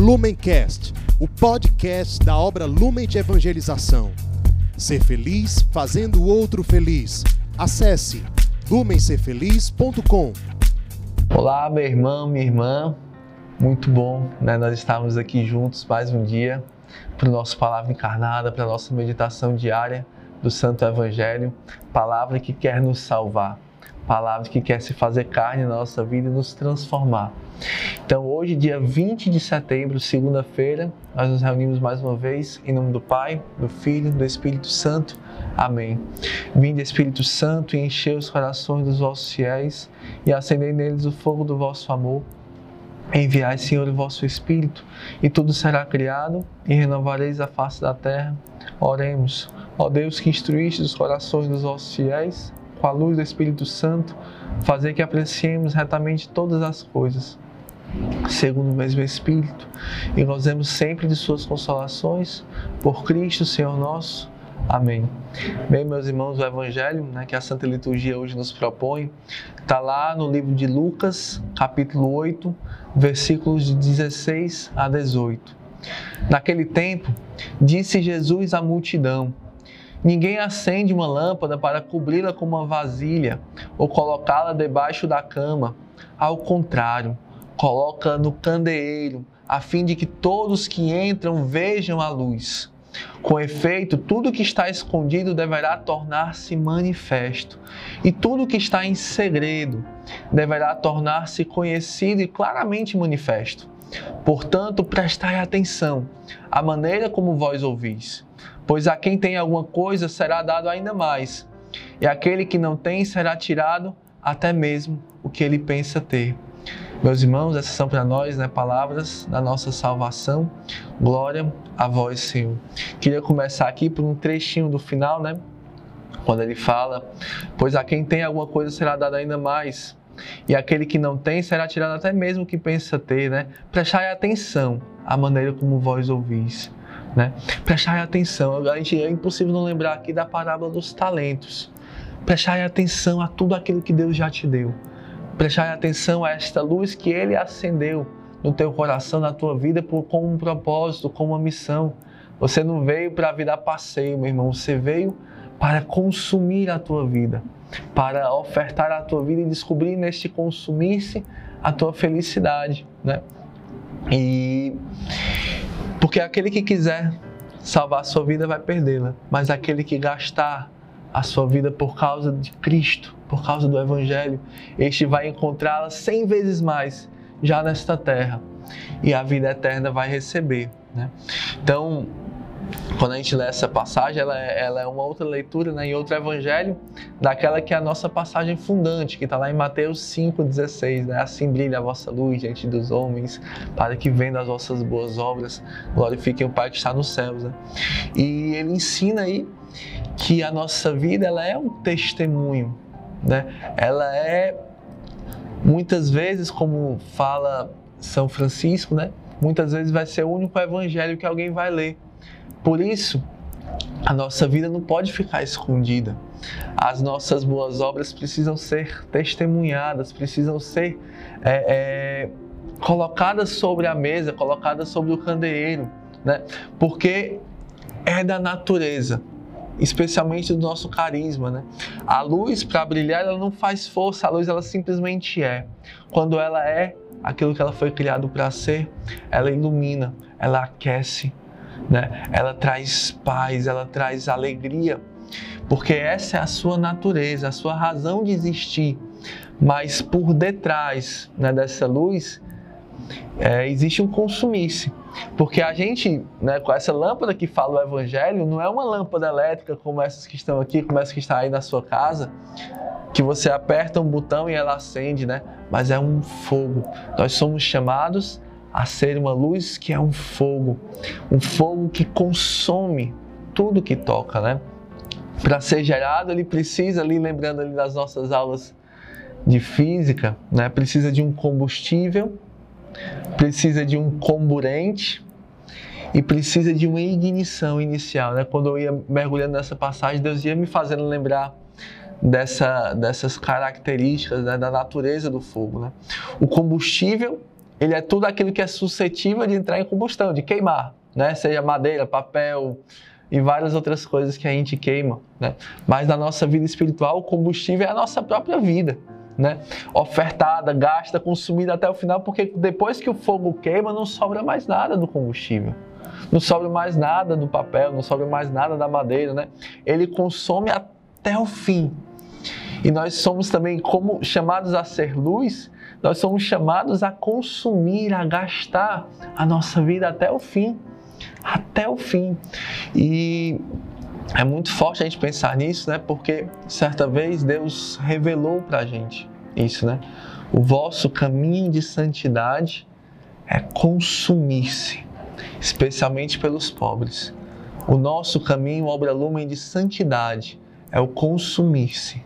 Lumencast, o podcast da obra Lumen de Evangelização. Ser feliz fazendo o outro feliz. Acesse lumencerfeliz.com. Olá, meu irmão, minha irmã. Muito bom, né? Nós estamos aqui juntos mais um dia para o nosso Palavra Encarnada, para a nossa meditação diária do Santo Evangelho. Palavra que quer nos salvar, palavra que quer se fazer carne na nossa vida e nos transformar. Então, hoje, dia 20 de setembro, segunda-feira, nós nos reunimos mais uma vez em nome do Pai, do Filho, do Espírito Santo. Amém. Vinde, Espírito Santo, e enchei os corações dos vossos fiéis e acendei neles o fogo do vosso amor. Enviai, Senhor, o vosso Espírito, e tudo será criado, e renovareis a face da terra. Oremos. Ó Deus que instruíste os corações dos vossos fiéis, com a luz do Espírito Santo, fazer que apreciemos retamente todas as coisas, segundo o mesmo Espírito, e gozemos sempre de suas consolações, por Cristo, Senhor nosso. Amém. Bem, meus irmãos, o Evangelho né, que a Santa Liturgia hoje nos propõe está lá no livro de Lucas, capítulo 8, versículos de 16 a 18. Naquele tempo, disse Jesus à multidão: Ninguém acende uma lâmpada para cobri-la com uma vasilha ou colocá-la debaixo da cama. Ao contrário, coloca no candeeiro, a fim de que todos que entram vejam a luz. Com efeito, tudo que está escondido deverá tornar-se manifesto, e tudo que está em segredo deverá tornar-se conhecido e claramente manifesto. Portanto, prestai atenção à maneira como vós ouvis, pois a quem tem alguma coisa será dado ainda mais, e aquele que não tem será tirado até mesmo o que ele pensa ter. Meus irmãos, essas são para nós né, palavras da nossa salvação. Glória a vós, Senhor. Queria começar aqui por um trechinho do final, né? Quando ele fala: Pois a quem tem alguma coisa será dado ainda mais, e aquele que não tem será tirado até mesmo o que pensa ter, né? Prestai atenção à maneira como vós ouvis, né? Prestai atenção. A gente, é impossível não lembrar aqui da parábola dos talentos. Prestai atenção a tudo aquilo que Deus já te deu prestar atenção a esta luz que Ele acendeu no teu coração, na tua vida, por, com um propósito, com uma missão. Você não veio para virar passeio, meu irmão, você veio para consumir a tua vida, para ofertar a tua vida e descobrir neste consumir-se a tua felicidade, né? E porque aquele que quiser salvar a sua vida vai perdê-la, mas aquele que gastar a sua vida por causa de Cristo, por causa do Evangelho, este vai encontrá-la cem vezes mais já nesta terra e a vida eterna vai receber. Né? Então, quando a gente lê essa passagem, ela é, ela é uma outra leitura né, em outro evangelho, daquela que é a nossa passagem fundante, que está lá em Mateus 5,16. Né? Assim brilha a vossa luz diante dos homens, para que vendo as vossas boas obras, glorifiquem o Pai que está nos céus. Né? E ele ensina aí que a nossa vida ela é um testemunho, né? Ela é muitas vezes, como fala São Francisco, né? Muitas vezes vai ser o único evangelho que alguém vai ler. Por isso, a nossa vida não pode ficar escondida. As nossas boas obras precisam ser testemunhadas, precisam ser é, é, colocadas sobre a mesa, colocadas sobre o candeeiro, né? Porque é da natureza especialmente do nosso carisma, né? A luz para brilhar, ela não faz força, a luz ela simplesmente é. Quando ela é aquilo que ela foi criado para ser, ela ilumina, ela aquece, né? Ela traz paz, ela traz alegria, porque essa é a sua natureza, a sua razão de existir. Mas por detrás né, dessa luz é, existe um consumir-se. Porque a gente, né, com essa lâmpada que fala o Evangelho, não é uma lâmpada elétrica como essas que estão aqui, como essa que está aí na sua casa, que você aperta um botão e ela acende, né? Mas é um fogo. Nós somos chamados a ser uma luz que é um fogo, um fogo que consome tudo que toca, né? Para ser gerado, ele precisa, ali lembrando ali das nossas aulas de física, né? Precisa de um combustível precisa de um comburente e precisa de uma ignição inicial. Né? Quando eu ia mergulhando nessa passagem, Deus ia me fazendo lembrar dessa, dessas características né, da natureza do fogo. Né? O combustível ele é tudo aquilo que é suscetível de entrar em combustão, de queimar, né? Seja madeira, papel e várias outras coisas que a gente queima, né? Mas na nossa vida espiritual, o combustível é a nossa própria vida. Né? Ofertada, gasta, consumida até o final, porque depois que o fogo queima, não sobra mais nada do combustível. Não sobra mais nada do papel, não sobra mais nada da madeira, né? Ele consome até o fim. E nós somos também como chamados a ser luz, nós somos chamados a consumir, a gastar a nossa vida até o fim. Até o fim. E é muito forte a gente pensar nisso, né? Porque certa vez Deus revelou para a gente isso, né? O vosso caminho de santidade é consumir-se, especialmente pelos pobres. O nosso caminho, obra lumen de santidade, é o consumir-se,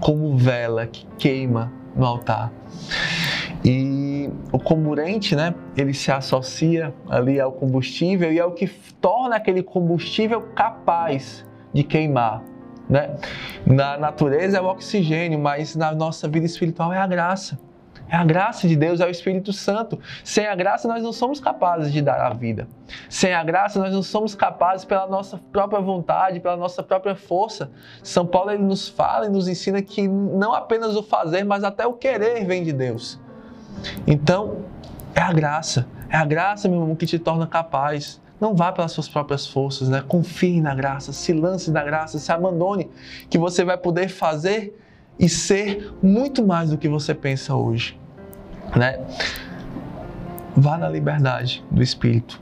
como vela que queima no altar. E o comburente, né, ele se associa ali ao combustível e é o que torna aquele combustível capaz de queimar. Né? Na natureza é o oxigênio, mas na nossa vida espiritual é a graça. É a graça de Deus, é o Espírito Santo. Sem a graça, nós não somos capazes de dar a vida. Sem a graça, nós não somos capazes pela nossa própria vontade, pela nossa própria força. São Paulo ele nos fala e nos ensina que não apenas o fazer, mas até o querer vem de Deus. Então, é a graça. É a graça, meu irmão, que te torna capaz. Não vá pelas suas próprias forças, né? Confie na graça, se lance na graça, se abandone, que você vai poder fazer e ser muito mais do que você pensa hoje, né? Vá na liberdade do Espírito.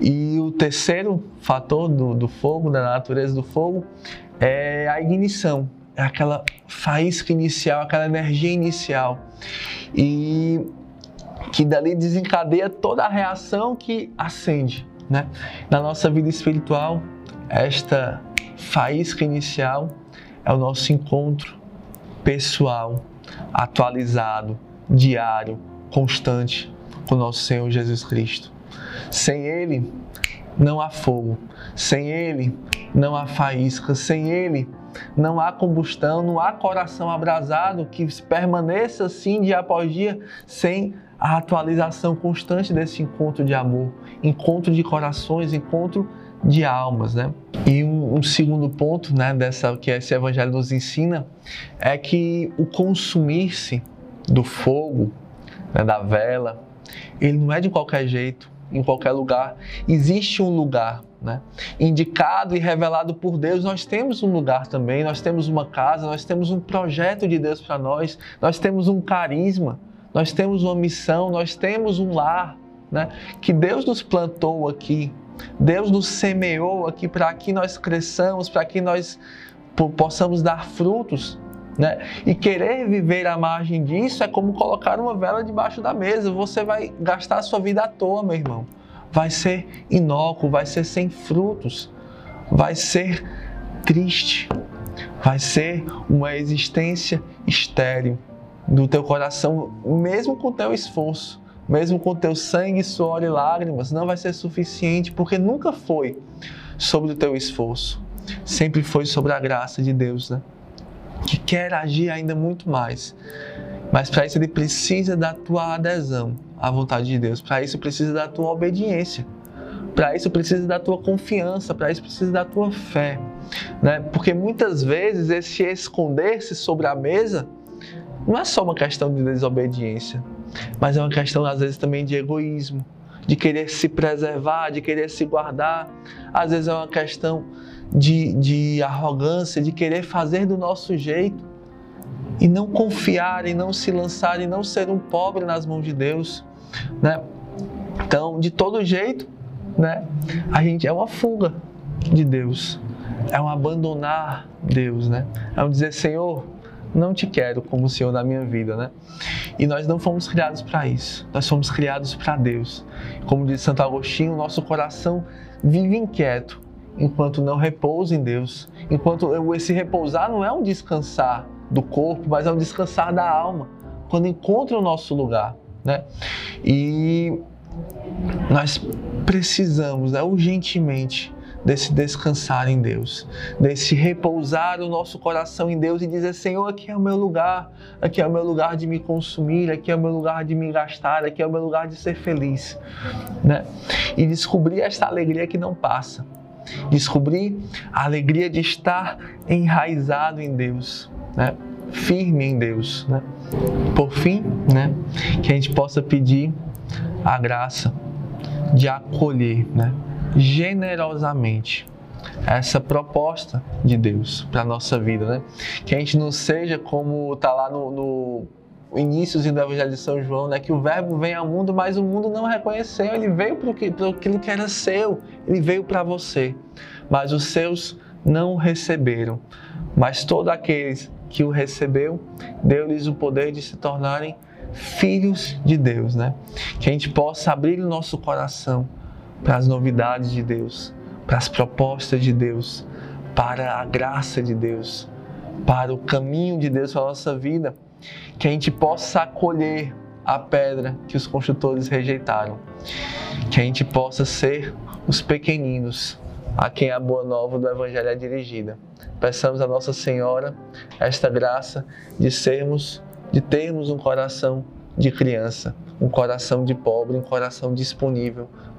E o terceiro fator do, do fogo, da natureza do fogo, é a ignição, é aquela faísca inicial, aquela energia inicial. E que dali desencadeia toda a reação que acende. Né? Na nossa vida espiritual, esta faísca inicial é o nosso encontro pessoal, atualizado, diário, constante com nosso Senhor Jesus Cristo. Sem Ele, não há fogo. Sem Ele, não há faísca. Sem Ele, não há combustão, não há coração abrasado que permaneça assim dia após dia sem a atualização constante desse encontro de amor, encontro de corações, encontro de almas, né? E um, um, segundo ponto, né, dessa que esse evangelho nos ensina é que o consumir-se do fogo, né, da vela, ele não é de qualquer jeito, em qualquer lugar. Existe um lugar, né? Indicado e revelado por Deus. Nós temos um lugar também, nós temos uma casa, nós temos um projeto de Deus para nós, nós temos um carisma, nós temos uma missão, nós temos um lar, né? Que Deus nos plantou aqui, Deus nos semeou aqui para que nós cresçamos, para que nós possamos dar frutos. Né? E querer viver à margem disso é como colocar uma vela debaixo da mesa. Você vai gastar a sua vida à toa, meu irmão. Vai ser inócuo, vai ser sem frutos, vai ser triste, vai ser uma existência estéril do teu coração, mesmo com teu esforço, mesmo com teu sangue, suor e lágrimas, não vai ser suficiente, porque nunca foi sobre o teu esforço, sempre foi sobre a graça de Deus, né? Que quer agir ainda muito mais. Mas para isso ele precisa da tua adesão à vontade de Deus. Para isso precisa da tua obediência. Para isso precisa da tua confiança, para isso precisa da tua fé, né? Porque muitas vezes esse esconder-se sobre a mesa não é só uma questão de desobediência, mas é uma questão às vezes também de egoísmo, de querer se preservar, de querer se guardar. Às vezes é uma questão de, de arrogância, de querer fazer do nosso jeito e não confiar e não se lançar e não ser um pobre nas mãos de Deus, né? Então, de todo jeito, né? A gente é uma fuga de Deus, é um abandonar Deus, né? É um dizer Senhor, não te quero como Senhor da minha vida, né? E nós não fomos criados para isso. Nós fomos criados para Deus. Como diz Santo Agostinho, nosso coração vive inquieto enquanto não repousa em Deus. Enquanto esse repousar não é um descansar do corpo, mas é um descansar da alma, quando encontra o nosso lugar, né? E nós precisamos, né, urgentemente, desse descansar em Deus, desse repousar o nosso coração em Deus e dizer: Senhor, aqui é o meu lugar, aqui é o meu lugar de me consumir, aqui é o meu lugar de me gastar, aqui é o meu lugar de ser feliz. Né? E descobrir esta alegria que não passa. Descobrir a alegria de estar enraizado em Deus, né? firme em Deus. Né? Por fim, né? que a gente possa pedir a graça de acolher, né? generosamente essa proposta de Deus para a nossa vida, né? Que a gente não seja como está lá no, no inícios do Evangelho de São João, né? Que o Verbo vem ao mundo, mas o mundo não reconheceu. Ele veio para aquilo que era seu. Ele veio para você. Mas os seus não receberam. Mas todos aqueles que o recebeu, deu-lhes o poder de se tornarem filhos de Deus, né? Que a gente possa abrir o nosso coração para as novidades de Deus, para as propostas de Deus, para a graça de Deus, para o caminho de Deus para a nossa vida, que a gente possa acolher a pedra que os construtores rejeitaram, que a gente possa ser os pequeninos a quem a boa nova do Evangelho é dirigida. Peçamos a Nossa Senhora esta graça de sermos, de termos um coração de criança, um coração de pobre, um coração disponível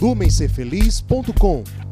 lumencerfeliz.com